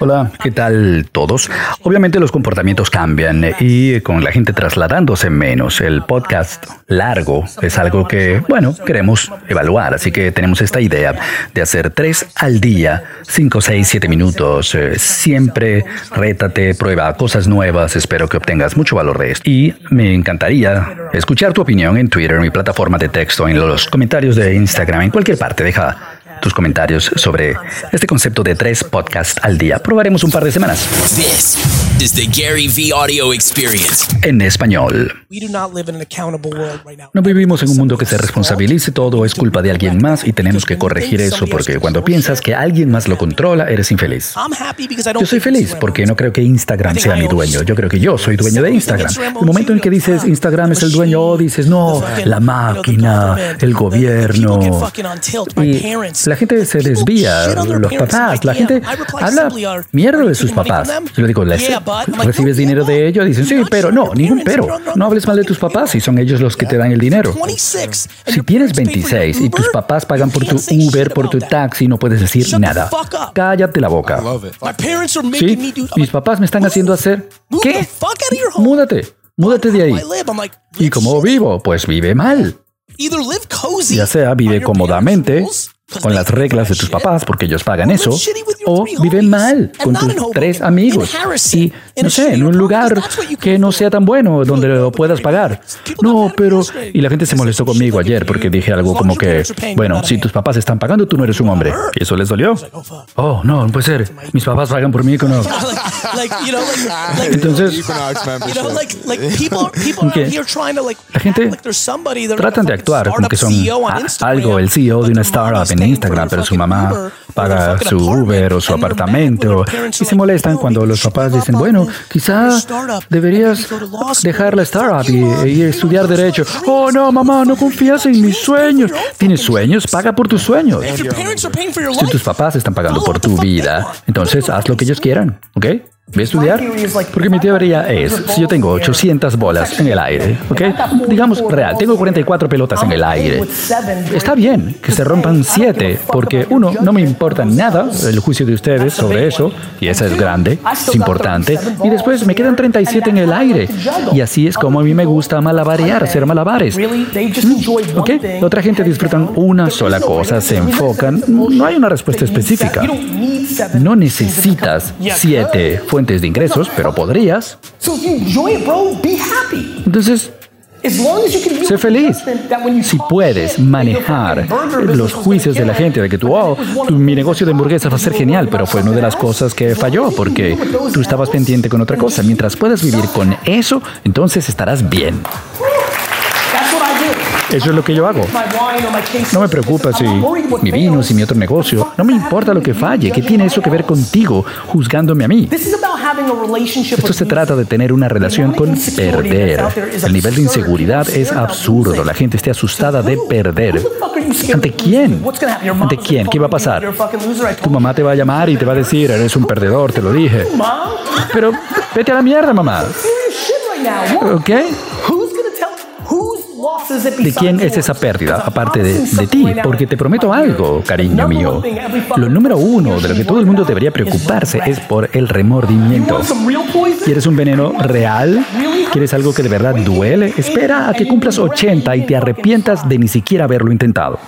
Hola, ¿qué tal todos? Obviamente los comportamientos cambian y con la gente trasladándose menos, el podcast largo es algo que, bueno, queremos evaluar, así que tenemos esta idea de hacer tres al día, cinco, seis, siete minutos, eh, siempre rétate, prueba cosas nuevas, espero que obtengas mucho valor de esto. Y me encantaría escuchar tu opinión en Twitter, mi plataforma de texto, en los comentarios de Instagram, en cualquier parte, deja tus comentarios sobre este concepto de tres podcasts al día. Probaremos un par de semanas. This is the Gary V Audio Experience. En español. No vivimos en un mundo que se responsabilice, todo es culpa de alguien más y tenemos que corregir eso porque cuando piensas que alguien más lo controla, eres infeliz. Yo soy feliz porque no creo que Instagram sea mi dueño, yo creo que yo soy dueño de Instagram. El momento en que dices Instagram es el dueño, o dices no, la máquina, el gobierno. Y la gente se desvía, los papás, la gente habla mierda de sus papás. Yo le digo, ¿recibes dinero de ellos? Dicen, sí, pero no, ningún pero. No hables mal de tus papás si son ellos los que te dan el dinero. Si tienes 26 y tus papás pagan por tu Uber, por tu taxi, no puedes decir nada. Cállate la boca. Sí, mis papás me están haciendo hacer... ¿Qué? Múdate, múdate de ahí. ¿Y cómo vivo? Pues vive mal. Ya sea vive cómodamente con las reglas de tus papás porque ellos pagan eso, o vive mal con tus tres amigos y, no sé, en un lugar que no sea tan bueno donde lo puedas pagar. No, pero... Y la gente se molestó conmigo ayer porque dije algo como que, bueno, si tus papás están pagando, tú no eres un hombre. ¿Y eso les dolió? Oh, no, no puede ser. Mis papás pagan por mí, no. Entonces, la gente tratan de actuar como que son algo, el CEO de una startup en Instagram, pero su mamá paga su Uber o su apartamento y se molestan cuando los papás dicen, bueno, quizás deberías dejar la startup y, y estudiar derecho. Oh, no, mamá, no confías en mis sueños. ¿Tienes sueños? Paga por tus sueños. Si tus papás están pagando por tu vida, entonces haz lo que ellos quieran, ¿ok? Voy a estudiar porque mi teoría es, si yo tengo 800 bolas en el aire, ¿ok? Digamos real, tengo 44 pelotas en el aire. Está bien que se rompan 7 porque uno, no me importa nada el juicio de ustedes sobre eso, y esa es grande, es importante, y después me quedan 37 en el aire. Y así es como a mí me gusta malabarear, hacer malabares. Mm, ¿Ok? Otra gente disfrutan una sola cosa, se enfocan, no hay una respuesta específica. No necesitas 7 fuentes de ingresos, pero podrías. Entonces, Sé feliz. Si puedes manejar los juicios de la gente de que tú, oh, mi negocio de hamburguesas va a ser genial, pero fue una de las cosas que falló porque tú estabas pendiente con otra cosa. Mientras puedas vivir con eso, entonces estarás bien. Eso es lo que yo hago. No me preocupa si mi vino, si mi otro negocio. No me importa lo que falle. ¿Qué tiene eso que ver contigo juzgándome a mí? Esto se trata de tener una relación con perder. El nivel de inseguridad es absurdo. La gente está asustada de perder. ¿Ante quién? ¿Ante quién? ¿Qué va a pasar? Tu mamá te va a llamar y te va a decir, eres un perdedor, te lo dije. Pero vete a la mierda, mamá. ¿Ok? ¿De quién es esa pérdida, aparte de, ti? Porque te prometo algo, cariño mío. Lo número uno de lo que todo el mundo debería preocuparse es por el remordimiento. ¿Quieres un veneno real? ¿Quieres algo que de verdad duele? Espera a que cumplas 80 y te arrepientas de ni siquiera haberlo intentado.